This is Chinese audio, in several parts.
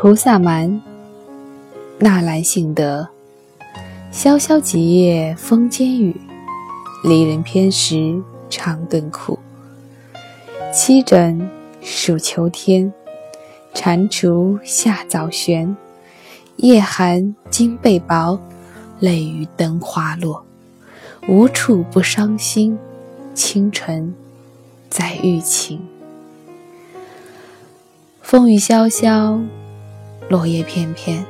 菩萨蛮，纳兰性德。萧萧几夜风间雨，离人偏食长更苦。七枕数秋天，蟾蜍下早旋。夜寒经被薄，泪雨灯花落。无处不伤心，清晨在欲晴。风雨萧萧，落叶片片，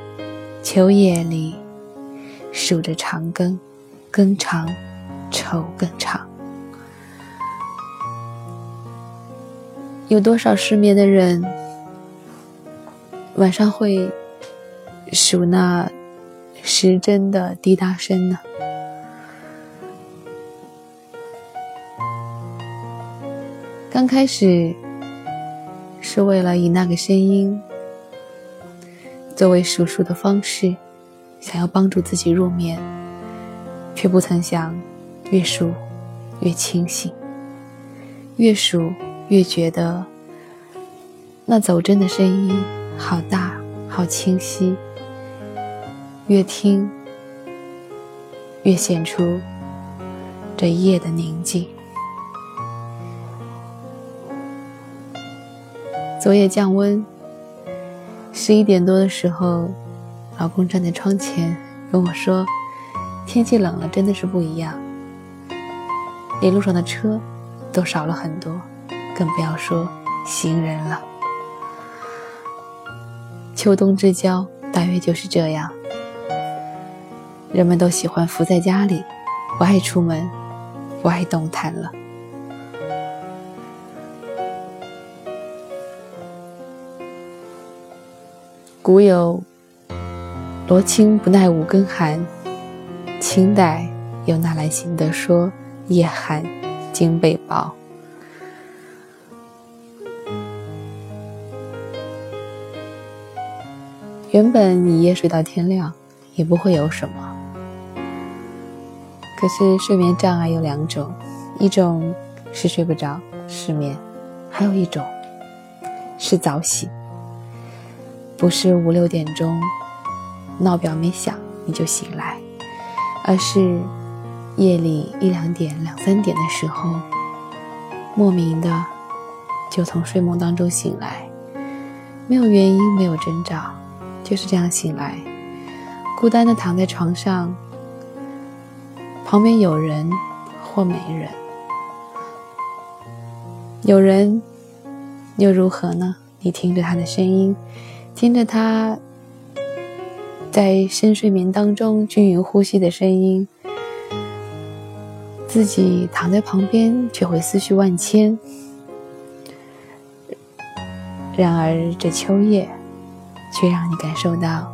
秋夜里。数着长更，更长，愁更长。有多少失眠的人，晚上会数那时针的滴答声呢？刚开始是为了以那个声音作为数数的方式。想要帮助自己入眠，却不曾想，越数越清醒，越数越觉得那走针的声音好大好清晰，越听越显出这夜的宁静。昨夜降温，十一点多的时候。老公站在窗前跟我说：“天气冷了，真的是不一样。一路上的车都少了很多，更不要说行人了。秋冬之交大约就是这样，人们都喜欢伏在家里，不爱出门，不爱动弹了。古有。”罗青不耐五更寒，清代有纳兰性德说：“夜寒惊被薄。”原本一夜睡到天亮也不会有什么，可是睡眠障碍有两种，一种是睡不着失眠，还有一种是早醒，不是五六点钟。闹表没响你就醒来，而是夜里一两点、两三点的时候，莫名的就从睡梦当中醒来，没有原因，没有征兆，就是这样醒来，孤单的躺在床上，旁边有人或没人，有人又如何呢？你听着他的声音，听着他。在深睡眠当中均匀呼吸的声音，自己躺在旁边却会思绪万千。然而这秋夜，却让你感受到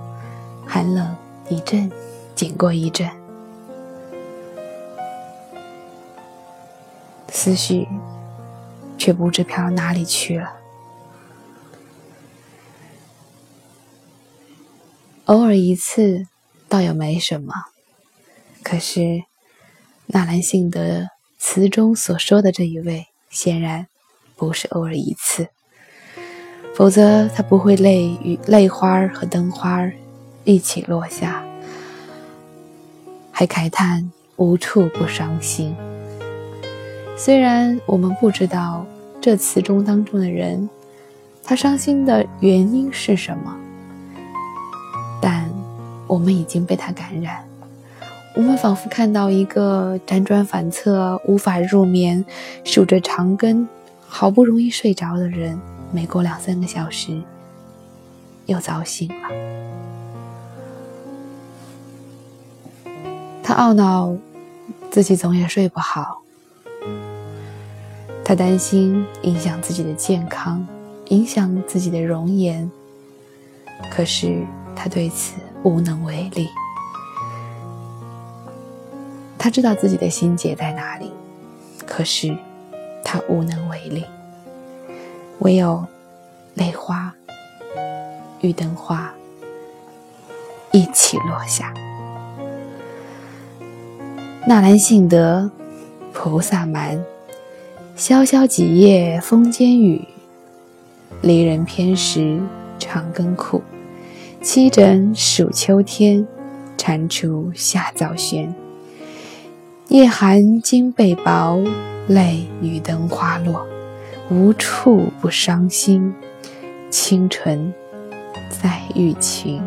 寒冷一阵紧过一阵，思绪却不知飘到哪里去了。偶尔一次，倒也没什么。可是，纳兰性德词中所说的这一位，显然不是偶尔一次，否则他不会泪与泪花和灯花一起落下，还慨叹无处不伤心。虽然我们不知道这词中当中的人，他伤心的原因是什么。但我们已经被他感染，我们仿佛看到一个辗转反侧、无法入眠、数着长根、好不容易睡着的人，没过两三个小时，又早醒了。他懊恼自己总也睡不好，他担心影响自己的健康，影响自己的容颜。可是他对此。无能为力，他知道自己的心结在哪里，可是他无能为力，唯有泪花与灯花一起落下。纳兰性德，菩萨蛮，萧萧几夜风间雨，离人偏食长更苦。七枕数秋天，蟾蜍下早弦。夜寒惊被薄，泪雨灯花落，无处不伤心。清纯在玉琴。